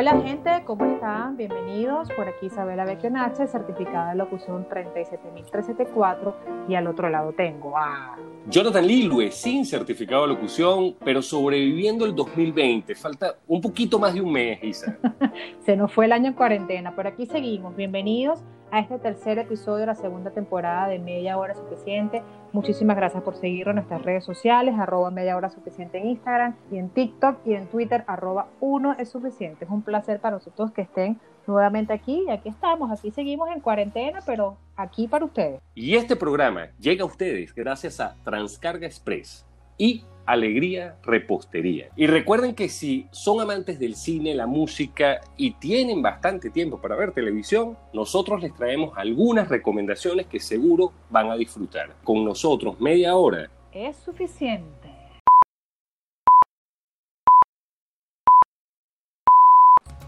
Hola gente, ¿cómo están? Bienvenidos. Por aquí Isabela Becchionache, certificada de locución 37374 y al otro lado tengo a... Jonathan Lilue, sin certificado de locución, pero sobreviviendo el 2020. Falta un poquito más de un mes, Isa. Se nos fue el año en cuarentena, pero aquí seguimos. Bienvenidos a este tercer episodio de la segunda temporada de Media Hora Suficiente. Muchísimas gracias por seguirnos en nuestras redes sociales, arroba Media Hora Suficiente en Instagram y en TikTok y en Twitter, arroba uno es suficiente. Es un placer para nosotros que estén nuevamente aquí y aquí estamos, aquí seguimos en cuarentena, pero aquí para ustedes. Y este programa llega a ustedes gracias a Transcarga Express y Alegría Repostería. Y recuerden que si son amantes del cine, la música y tienen bastante tiempo para ver televisión, nosotros les traemos algunas recomendaciones que seguro van a disfrutar. Con nosotros media hora. Es suficiente.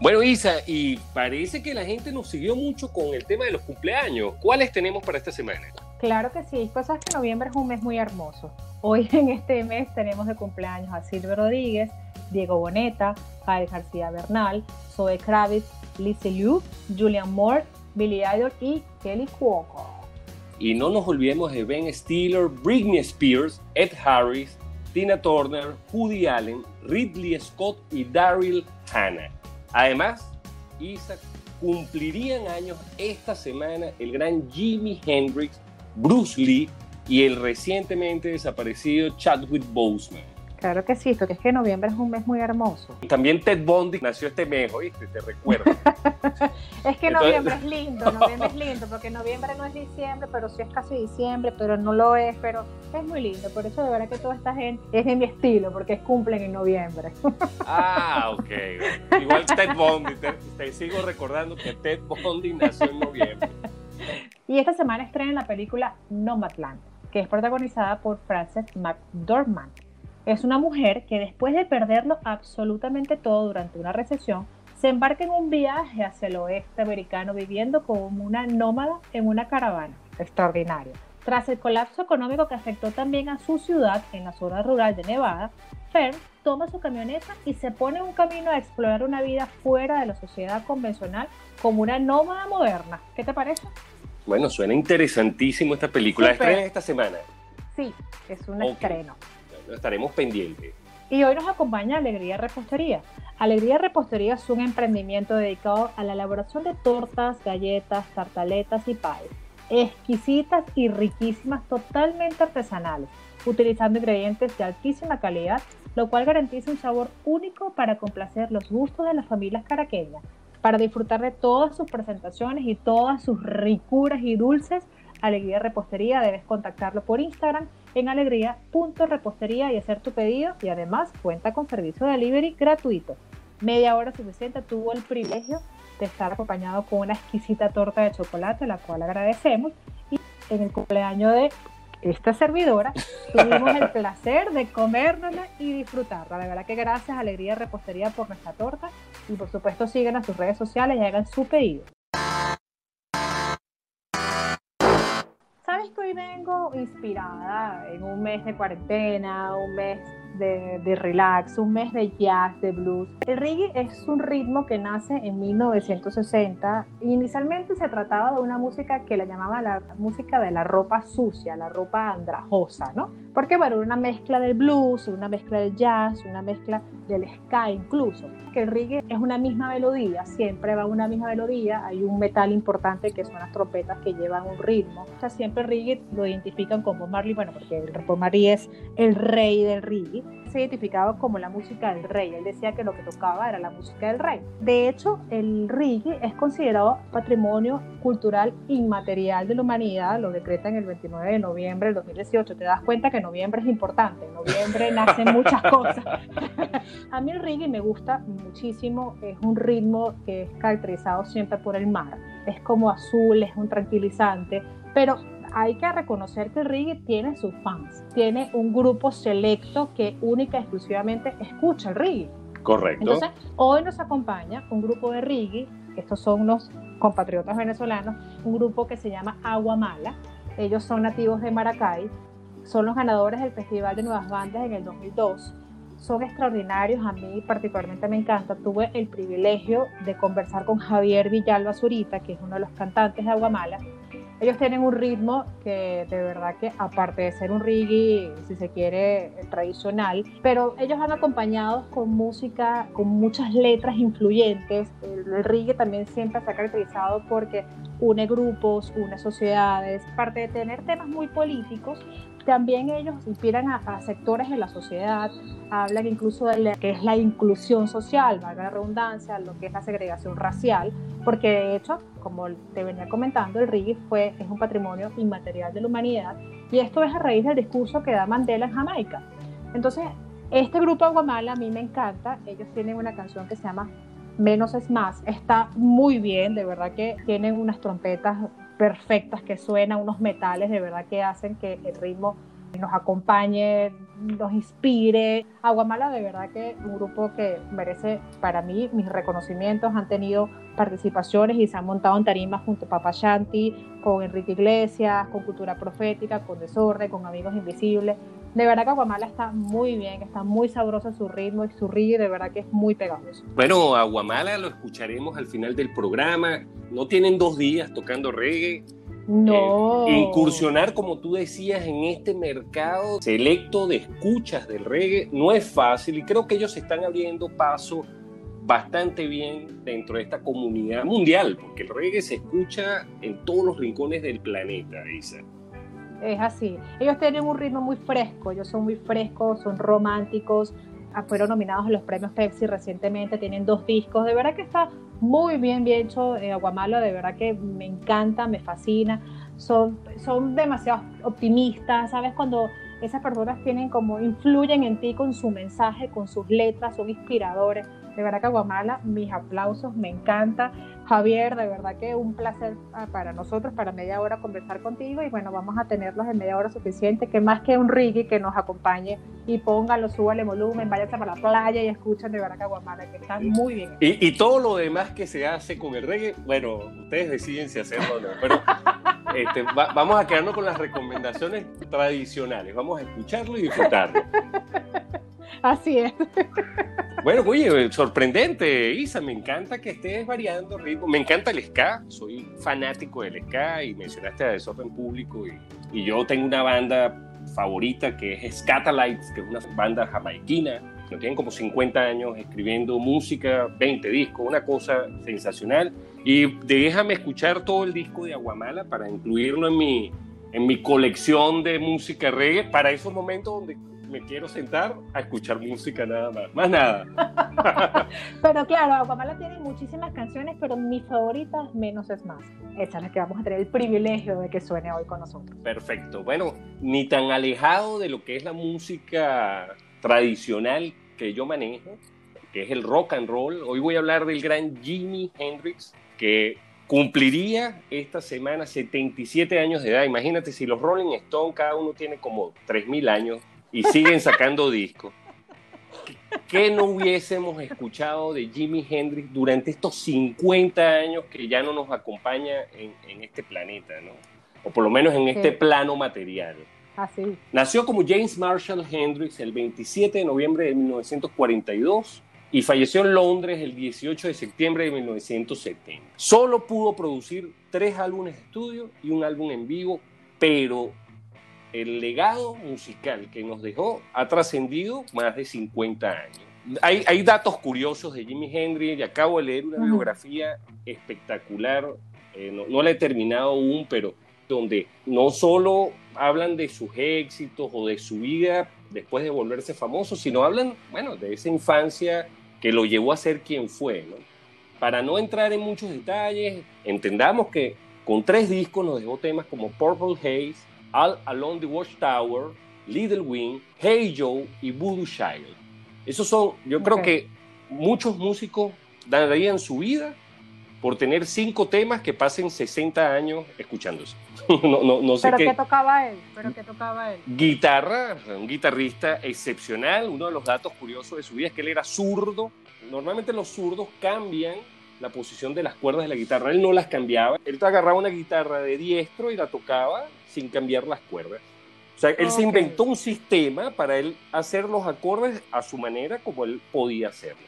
Bueno, Isa, y parece que la gente nos siguió mucho con el tema de los cumpleaños. ¿Cuáles tenemos para esta semana? Claro que sí, pues sabes que noviembre es un mes muy hermoso. Hoy en este mes tenemos de cumpleaños a Silvio Rodríguez, Diego Boneta, Jair García Bernal, Zoe Kravitz, Lizzie Liu, Julian Moore, Billy Idol y Kelly Cuoco. Y no nos olvidemos de Ben Stiller, Britney Spears, Ed Harris, Tina Turner, Woody Allen, Ridley Scott y Daryl Hannah. Además, Isa, cumplirían años esta semana el gran Jimi Hendrix, Bruce Lee y el recientemente desaparecido Chadwick Boseman. Claro que sí, porque es que noviembre es un mes muy hermoso. También Ted Bundy nació este mes, ¿oíste? Te recuerdo. es que noviembre es lindo, noviembre es lindo, porque noviembre no es diciembre, pero sí es casi diciembre, pero no lo es, pero es muy lindo. Por eso de verdad que toda esta gente es de mi estilo, porque cumplen en noviembre. ah, ok. Igual Ted Bundy, te, sigo recordando que Ted Bundy nació en noviembre. Y esta semana estrena la película Nomadland, que es protagonizada por Frances McDormand es una mujer que después de perderlo absolutamente todo durante una recesión, se embarca en un viaje hacia el oeste americano viviendo como una nómada en una caravana. Extraordinario. Tras el colapso económico que afectó también a su ciudad en la zona rural de Nevada, Fern toma su camioneta y se pone en un camino a explorar una vida fuera de la sociedad convencional como una nómada moderna. ¿Qué te parece? Bueno, suena interesantísimo esta película. ¿Estrena esta semana? Sí, es un estreno estaremos pendientes. Y hoy nos acompaña Alegría Repostería. Alegría Repostería es un emprendimiento dedicado a la elaboración de tortas, galletas, tartaletas y pies, exquisitas y riquísimas, totalmente artesanales, utilizando ingredientes de altísima calidad, lo cual garantiza un sabor único para complacer los gustos de las familias caraqueñas. Para disfrutar de todas sus presentaciones y todas sus ricuras y dulces, Alegría Repostería debes contactarlo por Instagram en alegría.repostería y hacer tu pedido y además cuenta con servicio de delivery gratuito. Media hora suficiente tuvo el privilegio de estar acompañado con una exquisita torta de chocolate, la cual agradecemos. Y en el cumpleaños de esta servidora tuvimos el placer de comérnosla y disfrutarla. De verdad que gracias Alegría Repostería por nuestra torta y por supuesto sigan a sus redes sociales y hagan su pedido. Sabes que hoy vengo inspirada en un mes de cuarentena, un mes de, relax, un mes de jazz, de blues. El reggae es un ritmo que nace en 1960. Inicialmente se trataba de una música que la llamaba la música de la ropa sucia, la ropa andrajosa, ¿no? Porque bueno, una mezcla del blues, una mezcla del jazz, una mezcla del ska incluso. Que el reggae es una misma melodía, siempre va una misma melodía, hay un metal importante que son las trompetas que llevan un ritmo. O sea, siempre reggae lo identifican como Marley, bueno, porque el Bob Marley es el rey del reggae se identificaba como la música del rey. Él decía que lo que tocaba era la música del rey. De hecho, el reggae es considerado patrimonio cultural inmaterial de la humanidad, lo decreta en el 29 de noviembre del 2018. Te das cuenta que noviembre es importante, en noviembre nacen muchas cosas. A mí el reggae me gusta muchísimo, es un ritmo que es caracterizado siempre por el mar. Es como azul, es un tranquilizante, pero hay que reconocer que el reggae tiene sus fans, tiene un grupo selecto que única y exclusivamente escucha el reggae. Correcto. Entonces, hoy nos acompaña un grupo de reggae, estos son unos compatriotas venezolanos, un grupo que se llama Agua Mala. Ellos son nativos de Maracay, son los ganadores del Festival de Nuevas Bandas en el 2002. son extraordinarios, a mí particularmente me encanta. Tuve el privilegio de conversar con Javier Villalba Zurita, que es uno de los cantantes de Aguamala. Ellos tienen un ritmo que de verdad que aparte de ser un reggae, si se quiere, tradicional, pero ellos han acompañado con música, con muchas letras influyentes. El, reggae también siempre se ha caracterizado porque une grupos, une sociedades, aparte de tener temas muy políticos, también ellos inspiran a, sectores de la sociedad, hablan incluso de lo que es la inclusión social, valga la redundancia, lo que es la segregación racial, porque de hecho, como te venía comentando, el reggae fue, es un patrimonio inmaterial de la humanidad y esto es a raíz del discurso que da Mandela en Jamaica. Entonces, este grupo Aguamala a mí me encanta, ellos tienen una canción que se llama Menos es más, está muy bien, de verdad que tienen unas trompetas perfectas que suenan, unos metales de verdad que hacen que el ritmo nos acompañe, nos inspire. Aguamala de verdad que un grupo que merece para mí mis reconocimientos, han tenido participaciones y se han montado en tarimas junto a Papa Shanti, con Enrique Iglesias, con Cultura Profética, con Desorden, con Amigos Invisibles. De verdad que Aguamala está muy bien, está muy sabroso su ritmo y su río, de verdad que es muy pegajoso. Bueno, Aguamala lo escucharemos al final del programa. No tienen dos días tocando reggae. No. Eh, incursionar, como tú decías, en este mercado selecto de escuchas del reggae no es fácil y creo que ellos están abriendo paso bastante bien dentro de esta comunidad mundial, porque el reggae se escucha en todos los rincones del planeta, Isa es así. Ellos tienen un ritmo muy fresco, ellos son muy frescos, son románticos, ah, fueron nominados a los premios Pepsi recientemente, tienen dos discos, de verdad que está muy bien, bien hecho eh, Aguamala, de verdad que me encanta, me fascina, son, son demasiado optimistas, ¿sabes? Cuando esas personas tienen como, influyen en ti con su mensaje, con sus letras, son inspiradores. De verdad que Aguamala, mis aplausos, me encanta. Javier, de verdad que un placer ah, para nosotros, para media hora conversar contigo y bueno, vamos a tenerlos en media hora suficiente, que más que un reggae que nos acompañe y póngalo, súbale volumen, váyanse para la playa y escuchen de verdad que Aguamala, que están muy bien. Y, y, todo lo demás que se hace con el reggae, bueno, ustedes deciden si hacerlo o no, pero este, vamos a quedarnos con las recomendaciones tradicionales, vamos a escucharlo y disfrutarlo. Así es. Bueno, oye, sorprendente, Isa, me encanta que estés variando ritmo. Me encanta el ska, soy fanático del ska y mencionaste a Desorden Público y, y yo tengo una banda favorita que es Scatalites, que es una banda jamaiquina, que tienen como 50 años escribiendo música, 20 discos, una cosa sensacional. Y déjame escuchar todo el disco de Aguamala para incluirlo en mi, en mi colección de música reggae para esos momentos donde me quiero sentar a escuchar música nada más, más nada. pero claro, Aguamala tiene muchísimas canciones, pero mi favorita menos es más. Esa es la que vamos a tener el privilegio de que suene hoy con nosotros. Perfecto. Bueno, ni tan alejado de lo que es la música tradicional que yo manejo, que es el rock and roll. Hoy voy a hablar del gran Jimi Hendrix, que cumpliría esta semana 77 años de edad. Imagínate si los Rolling Stones, cada uno tiene como 3.000 años y siguen sacando discos. ¿Qué no hubiésemos escuchado de Jimi Hendrix durante estos 50 años que ya no nos acompaña en, este planeta, ¿no? O por lo menos en este plano material. Así. Nació como James Marshall Hendrix el 27 de noviembre de 1942 y falleció en Londres el 18 de septiembre de 1970. Solo pudo producir tres álbumes de estudio y un álbum en vivo, pero el legado musical que nos dejó ha trascendido más de 50 años. Hay, hay, datos curiosos de Jimi Hendrix y acabo de leer una biografía espectacular, eh, no, no, la he terminado aún, pero donde no solo hablan de sus éxitos o de su vida después de volverse famoso, sino hablan, bueno, de esa infancia que lo llevó a ser quien fue. ¿no? Para no entrar en muchos detalles, entendamos que con tres discos nos dejó temas como Purple Haze, All Along the Watchtower, Little Wing, Hey Joe y Voodoo Child. Esos son, yo creo que muchos músicos darían su vida por tener cinco temas que pasen 60 años escuchándose. no, no, no sé ¿Pero qué. tocaba él? ¿Pero qué tocaba él? Guitarra, un guitarrista excepcional. Uno de los datos curiosos de su vida es que él era zurdo. Normalmente los zurdos cambian la posición de las cuerdas de la guitarra. Él no las cambiaba. Él agarraba una guitarra de diestro y la tocaba sin cambiar las cuerdas. O sea, él se Ok. inventó un sistema para él hacer los acordes a su manera como él podía hacerlo.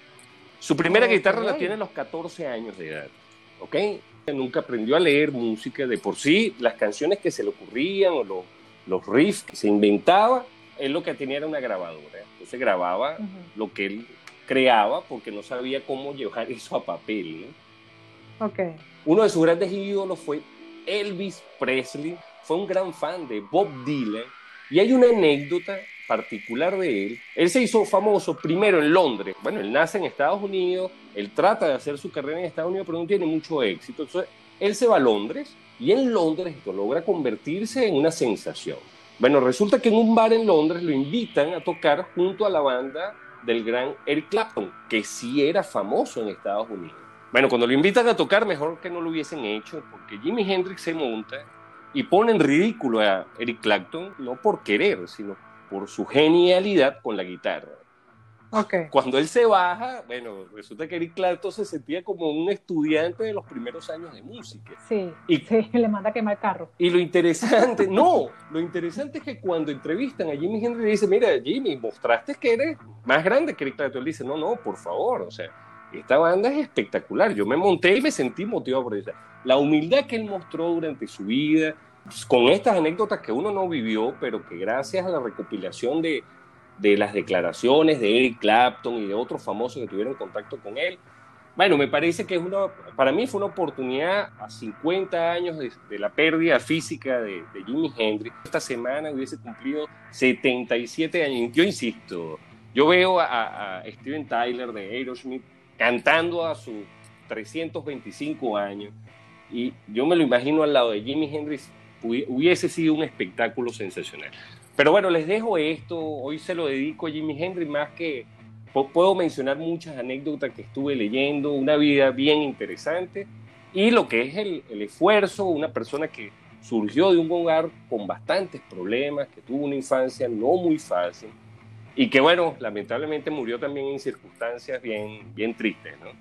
Su primera Ok. guitarra la tiene a los 14 años de edad, ¿ok? Nunca aprendió a leer música de por sí, las canciones que se le ocurrían o los, los riffs que se inventaba, él lo que tenía era una grabadora. Entonces grababa Ujú. lo que él creaba porque no sabía cómo llevar eso a papel. ¿no? Ok. Uno de sus grandes ídolos fue Elvis Presley, fue un gran fan de Bob Dylan y hay una anécdota particular de él. Él se hizo famoso primero en Londres. Bueno, él nace en Estados Unidos, él trata de hacer su carrera en Estados Unidos, pero no tiene mucho éxito. Entonces, él se va a Londres y en Londres esto logra convertirse en una sensación. Bueno, resulta que en un bar en Londres lo invitan a tocar junto a la banda del gran Eric Clapton, que sí era famoso en Estados Unidos. Bueno, cuando lo invitan a tocar, mejor que no lo hubiesen hecho, porque Jimi Hendrix se monta y pone en ridículo a Eric Clapton, no por querer, sino por su genialidad con la guitarra. Ok. Cuando él se baja, bueno, resulta que Eric Clapton se sentía como un estudiante de los primeros años de música. Sí. Y- Sí, le manda a quemar carro. Y lo interesante, no, lo interesante es que cuando entrevistan a Jimi Hendrix, le dice, mira, Jimmy, mostraste que eres más grande que Eric Clapton. Él dice, no, no, por favor, o sea, esta banda es espectacular. Yo me monté y me sentí motivado por ella. La humildad que él mostró durante su vida, pues, con estas anécdotas que uno no vivió, pero que gracias a la recopilación de, de las declaraciones de Eric Clapton y de otros famosos que tuvieron contacto con él, bueno, me parece que es una, para mí fue una oportunidad a 50 años de, de la pérdida física de, de Jimi Hendrix. Esta semana hubiese cumplido 77 años. Yo insisto, yo veo a, a Steven Tyler de Aerosmith cantando a sus 325 años y yo me lo imagino al lado de Jimi Hendrix, hubi- hubiese sido un espectáculo sensacional. Pero bueno, les dejo esto, hoy se lo dedico a Jimi Hendrix más que puedo mencionar muchas anécdotas que estuve leyendo, una vida bien interesante y lo que es el, el esfuerzo, una persona que surgió de un hogar con bastantes problemas, que tuvo una infancia no muy fácil y que bueno, lamentablemente murió también en circunstancias bien, bien tristes, ¿no?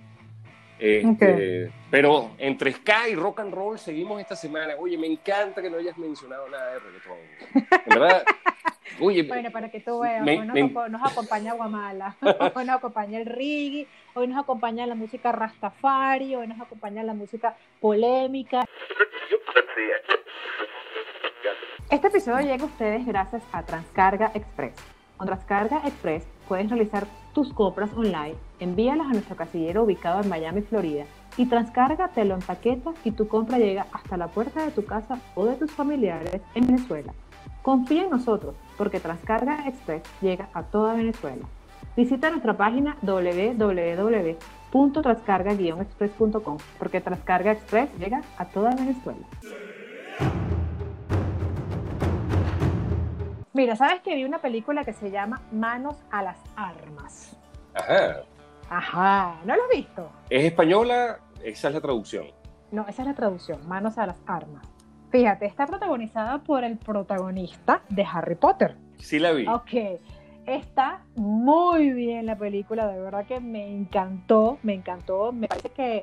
Este, Pero entre ska y rock and roll seguimos esta semana. Oye, me encanta que no hayas mencionado nada de reggaetón. En verdad, oye, Bueno, para que tú veas, me- hoy nos, me- nos acompaña Guamala, hoy nos acompaña el reggae, hoy nos acompaña la música rastafari, hoy nos acompaña la música polémica. Este episodio llega a ustedes gracias a Transcarga Express. Con Transcarga Express puedes realizar tus compras online, envíalas a nuestro casillero ubicado en Miami, Florida, y Transcarga te lo empaqueta y tu compra llega hasta la puerta de tu casa o de tus familiares en Venezuela. Confía en nosotros, porque Transcarga Express llega a toda Venezuela. Visita nuestra página www.transcarga-express.com, porque Transcarga Express llega a toda Venezuela. Mira, ¿sabes que vi una película que se llama Manos a las Armas? ajá, Ajá, ¿no lo has visto? es española, esa es la traducción. No, esa es la traducción, Manos a las Armas. Fíjate, está protagonizada por el protagonista de Harry Potter. Sí la vi. Ok, está muy bien la película, de verdad que me encantó, me encantó. Me parece que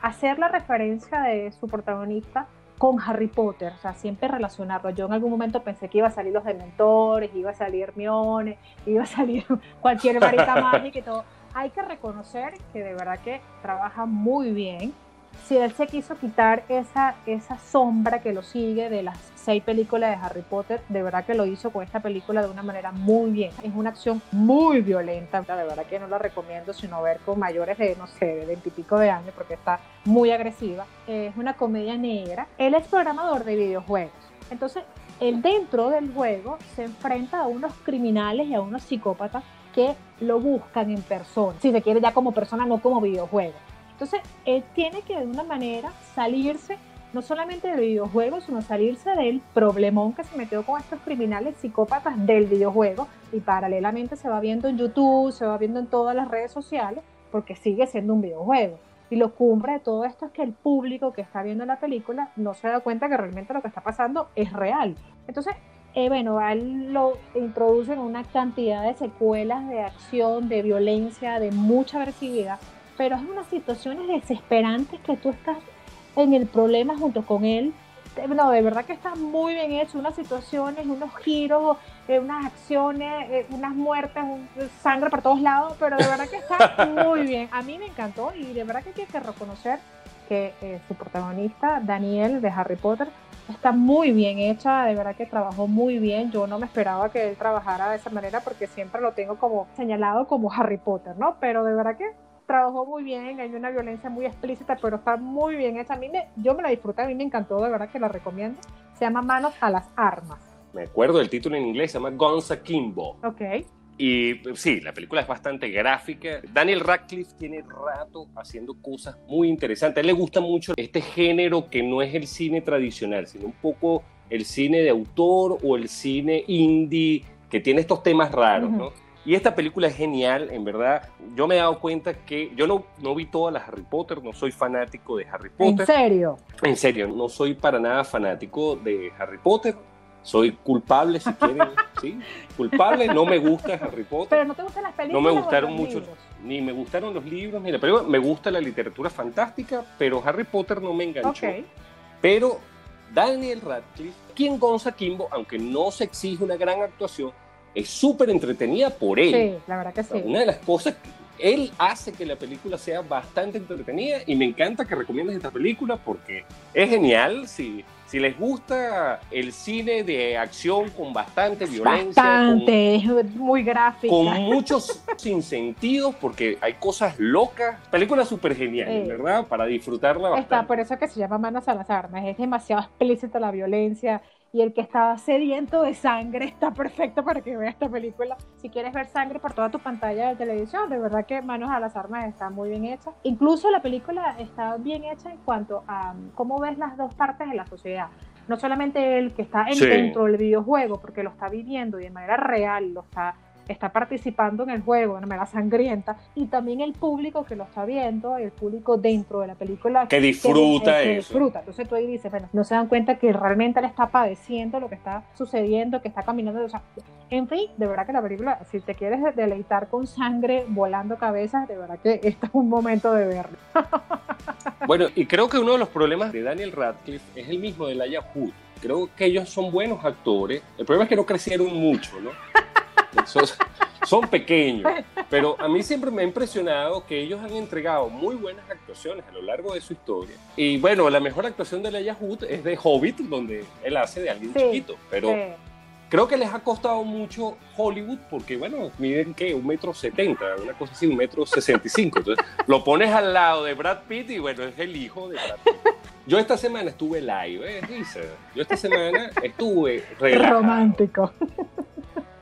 hacer la referencia de su protagonista con Harry Potter, o sea, siempre relacionarlo. Yo en algún momento pensé que iba a salir los Dementores, iba a salir Hermione, iba a salir cualquier varita mágica y todo. Hay que reconocer que de verdad que trabaja muy bien. Si él se quiso quitar esa, esa sombra que lo sigue de las seis películas de Harry Potter, de verdad que lo hizo con esta película de una manera muy bien. Es una acción muy violenta, de verdad que no la recomiendo sino ver con mayores de, no sé, de veintipico de años porque está muy agresiva. Es una comedia negra. Él es programador de videojuegos. Entonces, él dentro del juego se enfrenta a unos criminales y a unos psicópatas que lo buscan en persona. Si se quiere ya como persona, no como videojuego. Entonces, él tiene que de una manera salirse no solamente del videojuego, sino salirse del problemón que se metió con estos criminales psicópatas del videojuego y paralelamente se va viendo en YouTube, se va viendo en todas las redes sociales, porque sigue siendo un videojuego. Y lo cumbre de todo esto es que el público que está viendo la película no se da cuenta que realmente lo que está pasando es real. Entonces, eh, bueno, él lo introducen una cantidad de secuelas de acción, de violencia, de mucha agresividad, pero es unas situaciones desesperantes que tú estás en el problema junto con él no, de verdad que está muy bien hecho, unas situaciones, unos giros, eh, unas acciones, eh, unas muertes, sangre por todos lados, pero de verdad que está muy bien. A mí me encantó y de verdad que hay que reconocer que eh, su protagonista, Daniel de Harry Potter, está muy bien hecha, de verdad que trabajó muy bien. Yo no me esperaba que él trabajara de esa manera porque siempre lo tengo como señalado como Harry Potter, ¿no? Pero de verdad que trabajó muy bien, hay una violencia muy explícita, pero está muy bien hecha. A mí me, yo me la disfruté, a mí me encantó, de verdad que la recomiendo. Se llama Manos a las Armas. Me acuerdo del título en inglés, se llama Guns Akimbo. Ok. Y sí, la película es bastante gráfica. Daniel Radcliffe tiene rato haciendo cosas muy interesantes. A él le gusta mucho este género que no es el cine tradicional, sino un poco el cine de autor o el cine indie que tiene estos temas raros, ¿no? Y esta película es genial, en verdad. Yo me he dado cuenta que yo no, no vi todas las Harry Potter, no soy fanático de Harry Potter. ¿En serio? En serio, no soy para nada fanático de Harry Potter. Soy culpable, si quieren, ¿sí? Culpable, no me gusta Harry Potter. Pero no te gustan las películas. No me gustaron mucho, ni me gustaron los libros, ni la película. Me gusta la literatura fantástica, pero Harry Potter no me enganchó. Pero Daniel Radcliffe, quien Gonza Kimbo, aunque no se exige una gran actuación, es súper entretenida por él. Sí, la verdad que sí. Una de las cosas él hace que la película sea bastante entretenida y me encanta que recomiendes esta película porque es genial. Si, si les gusta el cine de acción con bastante violencia, bastante, muy gráfica, con muchos sinsentidos porque hay cosas locas, película súper genial, ¿verdad? Para disfrutarla bastante. Está, por eso que se llama Manos a las Armas, es demasiado explícita la violencia, y el que estaba sediento de sangre está perfecto para que vea esta película. Si quieres ver sangre por toda tu pantalla de televisión, de verdad que Manos a las Armas está muy bien hecha. Incluso la película está bien hecha en cuanto a um, cómo ves las dos partes de la sociedad. No solamente el que está dentro del videojuego, porque lo está viviendo y de manera real lo está está participando en el juego de una manera sangrienta y también el público que lo está viendo, el público dentro de la película que disfruta que, disfruta. Entonces tú ahí dices, bueno, no se dan cuenta que realmente le está padeciendo lo que está sucediendo, que está caminando. O sea, en fin, de verdad que la película, si te quieres deleitar con sangre volando cabezas, de verdad que este es un momento de verlo. bueno, y creo que uno de los problemas de Daniel Radcliffe es el mismo de Laia Hood. Creo que ellos son buenos actores. El problema es que no crecieron mucho, ¿no? Son, pequeños, pero a mí siempre me ha impresionado que ellos han entregado muy buenas actuaciones a lo largo de su historia. Y bueno, la mejor actuación de Leia Hood es de Hobbit, donde él hace de alguien chiquito, pero creo que les ha costado mucho Hollywood porque, bueno, miden que un metro setenta, una cosa así, un metro sesenta y cinco. Entonces, lo pones al lado de Brad Pitt y, bueno, es el hijo de Brad Pitt. Yo esta semana estuve live, ¿eh? Yo esta semana estuve Romántico.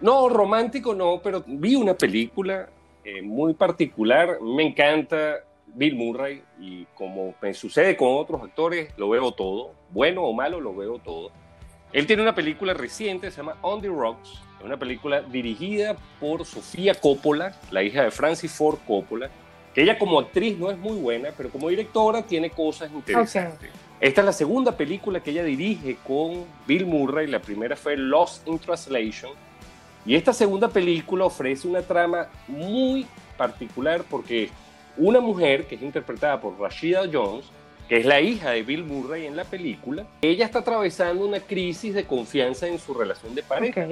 No, romántico no, pero vi una película eh, muy particular. Me encanta Bill Murray y como me sucede con otros actores, lo veo todo. Bueno o malo, lo veo todo. Él tiene una película reciente, se llama On the Rocks. Es una película dirigida por Sofía Coppola, la hija de Francis Ford Coppola, que ella como actriz no es muy buena, pero como directora tiene cosas interesantes. Esta es la segunda película que ella dirige con Bill Murray. La primera fue Lost in Translation, y esta segunda película ofrece una trama muy particular porque una mujer que es interpretada por Rashida Jones, que es la hija de Bill Murray en la película, ella está atravesando una crisis de confianza en su relación de pareja.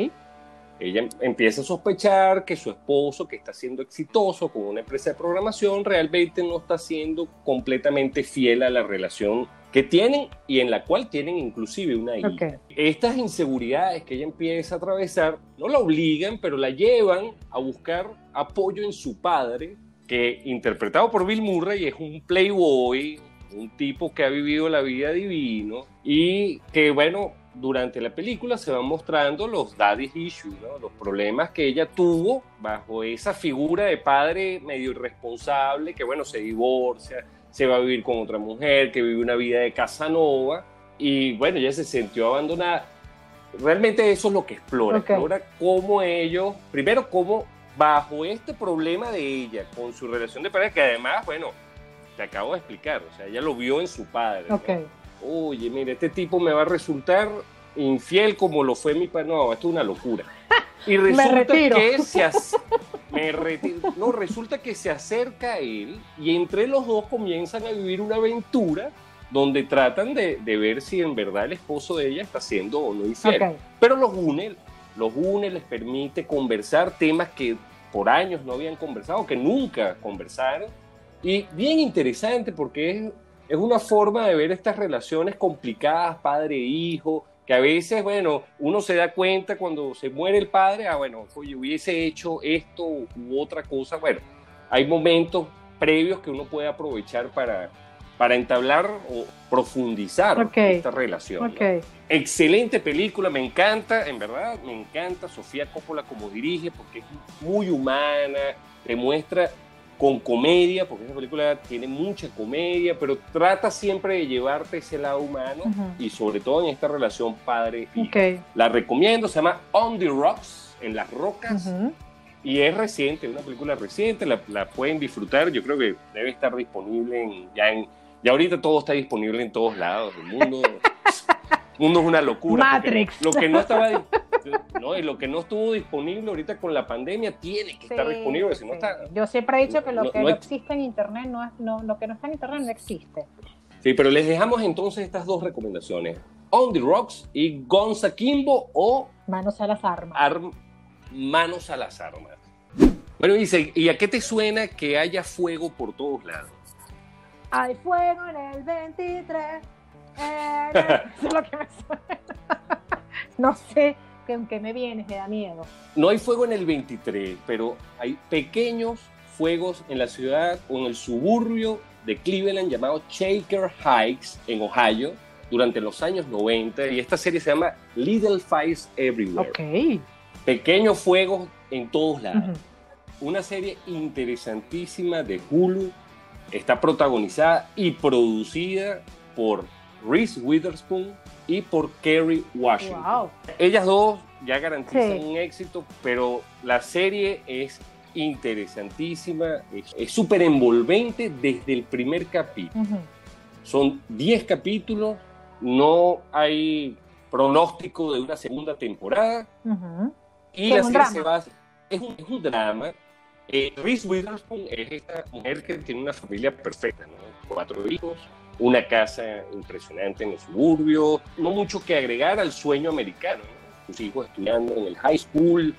Ella empieza a sospechar que su esposo, que está siendo exitoso con una empresa de programación, realmente no está siendo completamente fiel a la relación que tienen y en la cual tienen inclusive una hija. Estas inseguridades que ella empieza a atravesar no la obligan, pero la llevan a buscar apoyo en su padre, que interpretado por Bill Murray es un playboy, un tipo que ha vivido la vida divino y que bueno, durante la película se van mostrando los daddy issues, los problemas que ella tuvo bajo esa figura de padre medio irresponsable que bueno, se divorcia, se va a vivir con otra mujer, que vive una vida de Casanova, y bueno, ella se sintió abandonada. Realmente eso es lo que explora, explora cómo ellos, primero cómo bajo este problema de ella, con su relación de pareja, que además, bueno, te acabo de explicar, o sea, ella lo vio en su padre. Oye, mire, este tipo me va a resultar infiel como lo fue mi padre. No, esto es una locura. Y resulta que se, me No, resulta que se acerca a él y entre los dos comienzan a vivir una aventura donde tratan de, de, ver si en verdad el esposo de ella está siendo o no infiel. Pero los une, los une, les permite conversar temas que por años no habían conversado, que nunca conversaron. Y bien interesante porque es, es una forma de ver estas relaciones complicadas, padre-hijo, que a veces, bueno, uno se da cuenta cuando se muere el padre, ah, bueno, oye, hubiese hecho esto u otra cosa. Bueno, hay momentos previos que uno puede aprovechar para, para entablar o profundizar esta relación. Excelente película, me encanta, en verdad, me encanta Sofía Coppola como dirige porque es muy humana, demuestra con comedia, porque esa película tiene mucha comedia, pero trata siempre de llevarte ese lado humano Ujú. y sobre todo en esta relación padre-hijo. Ok. La recomiendo, se llama On the Rocks, en las rocas, Ujú. y es reciente, una película reciente, la, la pueden disfrutar, yo creo que debe estar disponible en, ya en, ya ahorita todo está disponible en todos lados, el mundo, mundo es una locura. Matrix. Lo que no estaba, no, y lo que no estuvo disponible ahorita con la pandemia tiene que estar disponible, si no sí. está... Yo siempre he dicho que lo No- que no existe en internet no es, no, lo que no está en internet no existe. Sí, pero les dejamos entonces estas dos recomendaciones, On the Rocks y Gonza Kimbo o Manos a las armas. arm- manos a las armas. Bueno, dice, ¿y a qué te suena que haya fuego por todos lados? Hay fuego en el 23. Eh, Eso es lo que me suena. No sé con qué me vienes, me da miedo. No hay fuego en el 23, pero hay pequeños fuegos en la ciudad o en el suburbio de Cleveland llamado Shaker Heights, en Ohio, durante los años 90. Y esta serie se llama Little Fires Everywhere. Ok. Pequeños fuegos en todos lados. Ujú. Una serie interesantísima de Hulu. Está protagonizada y producida por Reese Witherspoon y por Kerry Washington. Wow. Ellas dos ya garantizan Sí. un éxito, pero la serie es interesantísima, es- súper envolvente desde el primer capítulo. Son 10 capítulos, no hay pronóstico de una segunda temporada Ujú. y la serie se basa, es un, es un drama. Eh, Reese Witherspoon es esta mujer que tiene una familia perfecta, ¿no? cuatro hijos, una casa impresionante en el suburbio, no mucho que agregar al sueño americano. ¿no? Sus hijos estudiando en el high school,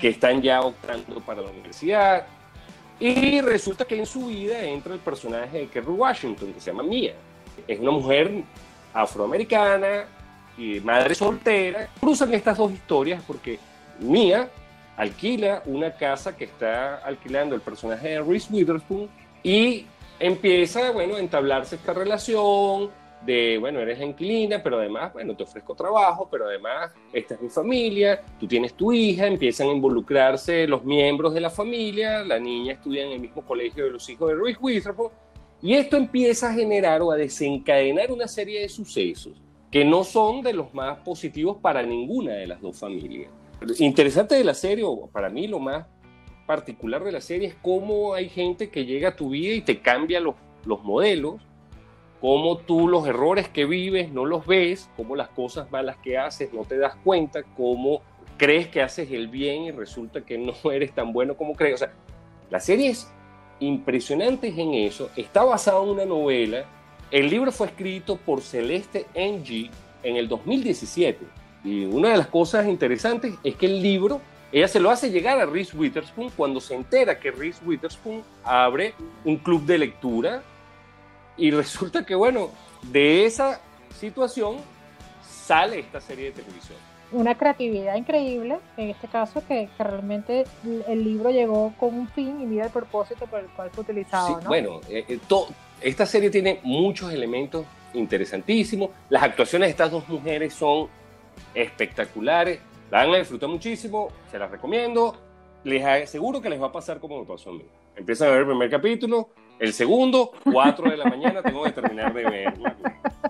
que están ya optando para la universidad. Y resulta que en su vida entra el personaje de Kerry Washington, que se llama Mia. Es una mujer afroamericana y madre soltera. Cruzan estas dos historias porque Mia alquila una casa que está alquilando el personaje de Reese Witherspoon y empieza, bueno, a entablarse esta relación de, bueno, eres la inquilina, pero además, bueno, te ofrezco trabajo, pero además, esta es mi familia, tú tienes tu hija, empiezan a involucrarse los miembros de la familia, la niña estudia en el mismo colegio de los hijos de Reese Witherspoon, y esto empieza a generar o a desencadenar una serie de sucesos que no son de los más positivos para ninguna de las dos familias. Interesante de la serie, o para mí lo más particular de la serie es cómo hay gente que llega a tu vida y te cambia los, los modelos, cómo tú los errores que vives no los ves, cómo las cosas malas que haces no te das cuenta, cómo crees que haces el bien y resulta que no eres tan bueno como crees. O sea, la serie es impresionante en eso, está basada en una novela, el libro fue escrito por Celeste Ng en el 2017 y una de las cosas interesantes es que el libro ella se lo hace llegar a Reese Witherspoon cuando se entera que Reese Witherspoon abre un club de lectura y resulta que, bueno, de esa situación sale esta serie de televisión. Una creatividad increíble, en este caso, que, que realmente el libro llegó con un fin y mira el propósito por el cual fue utilizado. Sí, ¿no? Bueno, eh, eh, to- esta serie tiene muchos elementos interesantísimos. Las actuaciones de estas dos mujeres son espectaculares. La van a disfrutar muchísimo, se las recomiendo. Les aseguro que les va a pasar como me pasó a mí. Empiezan a ver el primer capítulo, el segundo, 4 de la mañana, tengo que terminar de verla.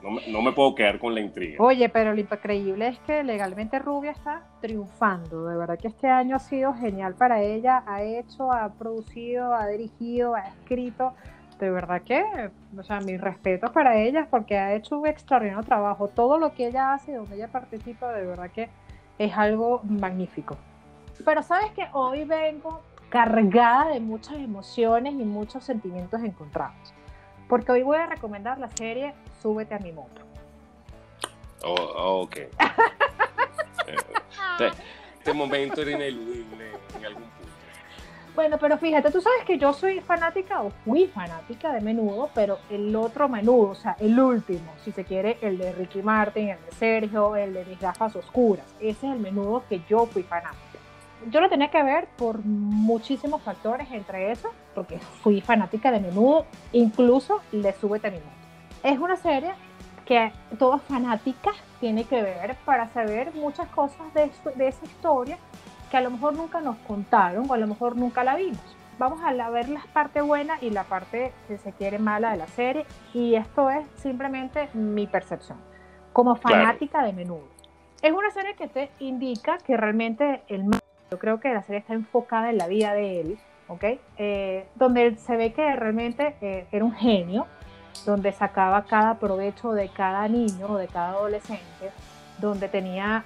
No no me puedo quedar con la intriga. Oye, pero lo increíble es que legalmente Rubia está triunfando. De verdad que este año ha sido genial para ella. Ha hecho, ha producido, ha dirigido, ha escrito. De verdad que, o sea, mis respetos para ella porque ha hecho un extraordinario trabajo. Todo lo que ella hace, donde ella participa, de verdad que es algo magnífico. Pero sabes que hoy vengo cargada de muchas emociones y muchos sentimientos encontrados. Porque hoy voy a recomendar la serie Súbete a mi moto. Oh, ok. este, este momento era ineludible en algún. Bueno, pero fíjate, tú sabes que yo soy fanática o fui fanática de menudo, pero el otro menudo, o sea, el último, si se quiere, el de Ricky Martin, el de Sergio, el de mis gafas oscuras, ese es el menudo que yo fui fanática. Yo lo tenía que ver por muchísimos factores, entre esos, porque fui fanática de menudo, incluso le sube a Es una serie que toda fanática tiene que ver para saber muchas cosas de, de esa historia que a lo mejor nunca nos contaron o a lo mejor nunca la vimos. Vamos a ver la parte buena y la parte, si se quiere, mala de la serie. Y esto es simplemente mi percepción, como fanática de menudo. Es una serie que te indica que realmente el yo creo que la serie está enfocada en la vida de él, ¿ok? Eh, donde se ve que realmente eh, era un genio, donde sacaba cada provecho de cada niño o de cada adolescente, donde tenía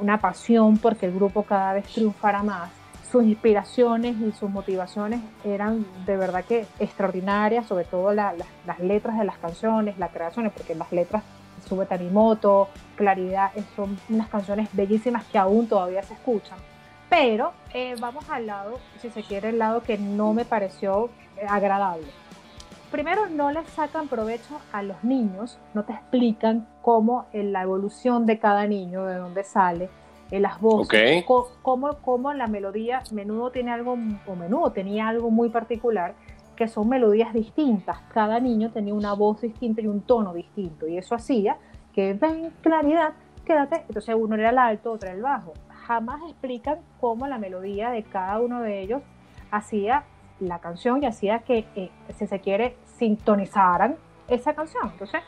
una pasión porque el grupo cada vez triunfara más. Sus inspiraciones y sus motivaciones eran de verdad que extraordinarias, sobre todo las letras de las canciones, las creaciones, porque las letras Sube Tanimoto, Claridad, son unas canciones bellísimas que aún todavía se escuchan. Pero eh, vamos al lado, si se quiere, el lado que no me pareció eh, agradable primero no le sacan provecho a los niños, no te explican cómo en la evolución de cada niño, de dónde sale, en las voces, cómo, la melodía, menudo tiene algo, o menudo tenía algo muy particular, que son melodías distintas. Cada niño tenía una voz distinta y un tono distinto, y eso hacía que ven claridad, quédate, entonces uno era el alto, otro era el bajo. Jamás explican cómo la melodía de cada uno de ellos hacía la canción y hacía que, eh, si se quiere, sintonizaran esa canción. Entonces,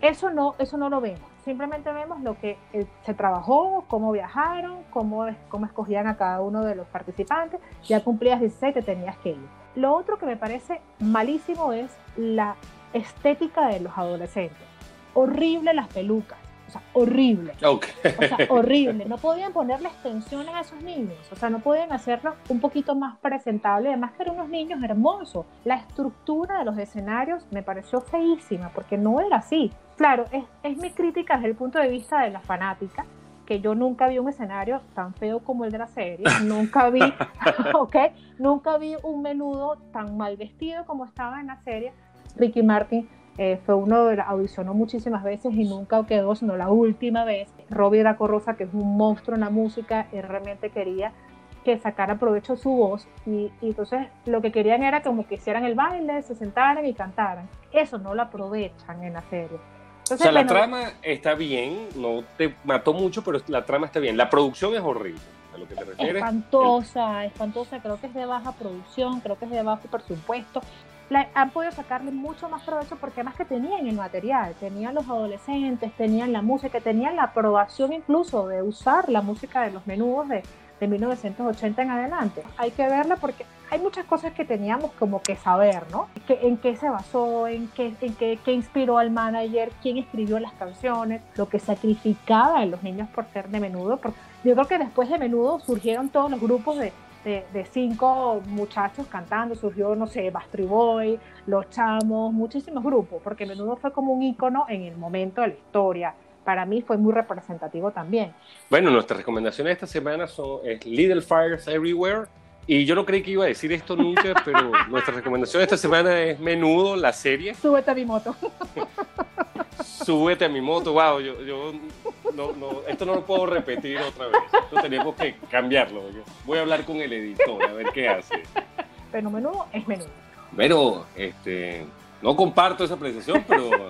eso no, eso no lo vemos. Simplemente vemos lo que eh, se trabajó, cómo viajaron, cómo, cómo escogían a cada uno de los participantes. Ya cumplías 16, te tenías que ir. Lo otro que me parece malísimo es la estética de los adolescentes. Horrible las pelucas o sea, horrible. O sea, horrible. No podían ponerle extensiones a esos niños. O sea, no podían hacerlo un poquito más presentable. Además que eran unos niños hermosos. La estructura de los escenarios me pareció feísima porque no era así. Claro, es, es mi crítica desde el punto de vista de la fanática que yo nunca vi un escenario tan feo como el de la serie, nunca vi, ok, nunca vi un menudo tan mal vestido como estaba en la serie. Ricky Martin eh, fue uno que audicionó muchísimas veces y nunca quedó, sino la última vez. Robbie Corrosa, que es un monstruo en la música, él realmente quería que sacara provecho de su voz y, entonces lo que querían era como que hicieran el baile, se sentaran y cantaran. Eso no lo aprovechan en la serie. o sea, la trama está bien, no te mató mucho, pero la trama está bien. La producción es horrible. A lo que te refieres. Espantosa, espantosa. Creo que es de baja producción, creo que es de bajo presupuesto han podido sacarle mucho más provecho porque además que tenían el material, tenían los adolescentes, tenían la música, tenían la aprobación incluso de usar la música de los menudos de, de 1980 en adelante. Hay que verla porque hay muchas cosas que teníamos como que saber, ¿no? en qué se basó, en qué, en qué, qué inspiró al manager, quién escribió las canciones, lo que sacrificaba a los niños por ser de menudo. Yo creo que después de menudo surgieron todos los grupos de, de, cinco muchachos cantando, surgió, no sé, Bastry Boy, Los Chamos, muchísimos grupos, porque Menudo fue como un ícono en el momento de la historia. Para mí fue muy representativo también. Bueno, nuestras recomendaciones esta semana son Little Fires Everywhere, y yo no creí que iba a decir esto nunca, pero nuestra recomendación esta semana es Menudo, la serie. Súbete a mi moto. Súbete a mi moto, wow, yo, yo no, no, esto no lo puedo repetir otra vez. Esto tenemos que cambiarlo. voy a hablar con el editor a ver qué hace. Pero menudo es menudo. Pero, este, no comparto esa apreciación, pero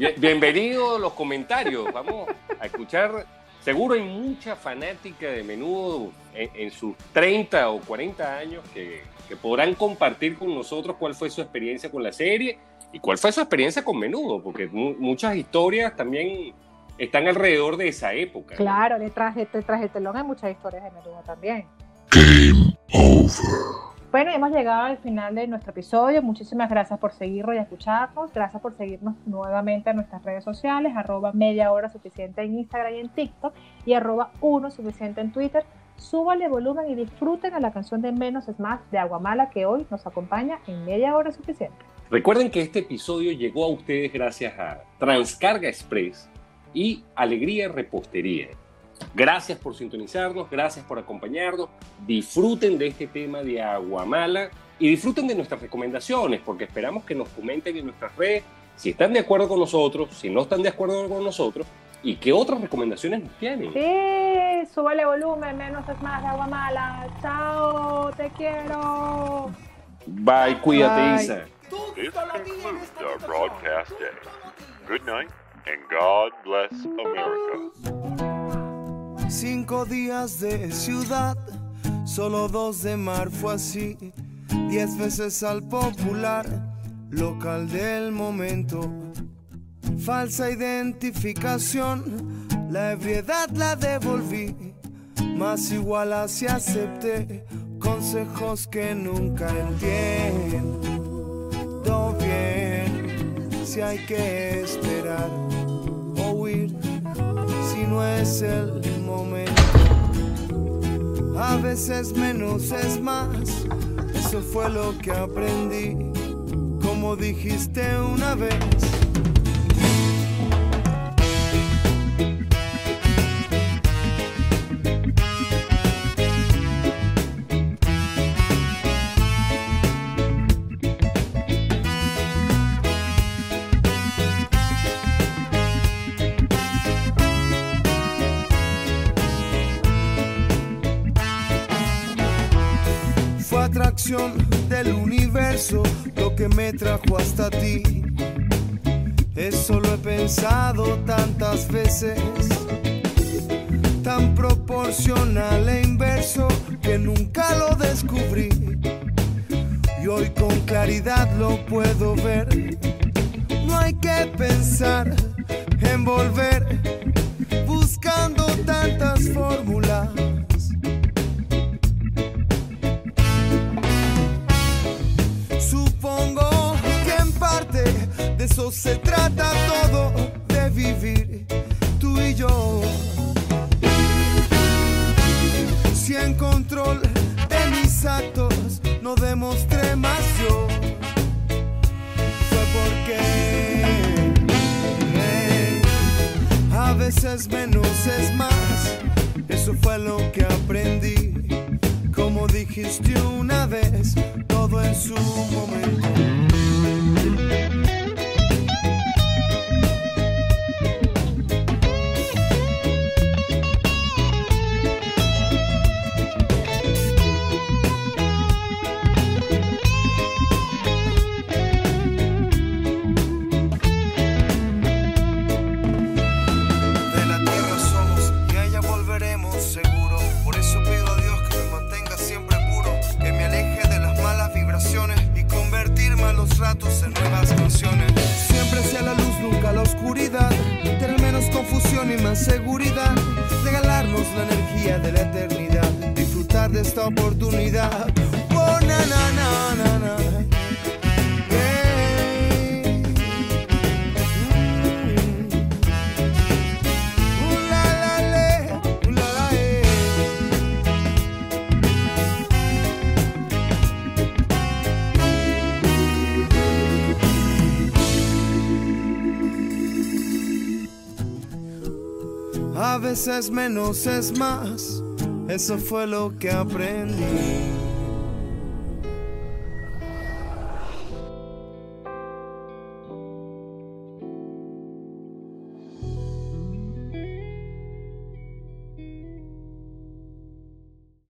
eh, bienvenido los comentarios. Vamos a escuchar. Seguro hay mucha fanática de menudo en, sus 30 o 40 años que, que podrán compartir con nosotros cuál fue su experiencia con la serie y cuál fue su experiencia con menudo, porque muchas historias también están alrededor de esa época. Claro, detrás, detrás del telón hay muchas historias de Menudo también. Game over. Bueno, hemos llegado al final de nuestro episodio. Muchísimas gracias por seguirnos y escucharnos. Gracias por seguirnos nuevamente en nuestras redes sociales, arroba media hora suficiente en Instagram y en TikTok y arroba uno suficiente en Twitter. Súbale volumen y disfruten a la canción de Menos es Más de Aguamala que hoy nos acompaña en media hora suficiente. Recuerden que este episodio llegó a ustedes gracias a Transcarga Express y Alegría Repostería. Gracias por sintonizarnos, gracias por acompañarnos. Disfruten de este tema de Aguamala y disfruten de nuestras recomendaciones, porque esperamos que nos comenten en nuestras redes si están de acuerdo con nosotros, si no están de acuerdo con nosotros y qué otras recomendaciones nos tienen. Sí, súbale volumen, menos es más de Aguamala. Chao, te quiero. Bye, cuídate, Bye. Isa. This concludes our broadcast day. Good night, and God bless America. Cinco días de ciudad, solo dos de mar fue así. Diez veces al popular, local del momento. Falsa identificación, la ebriedad la devolví. Más igual así acepté consejos que nunca entiendo bien. Si hay que esperar si no es el momento. A veces menos es más, eso fue lo que aprendí, como dijiste una vez. Lo que me trajo hasta ti. Eso lo he pensado tantas veces. Tan proporcional e inverso que nunca lo descubrí. Y hoy con claridad lo puedo ver. No hay que pensar en volver veces menos es más. Eso fue lo que aprendí. Como dijiste una vez, todo en su momento. Esta oportunidad. Oh, na, na, na, na, la la la la. A veces menos es más, eso fue lo que aprendí.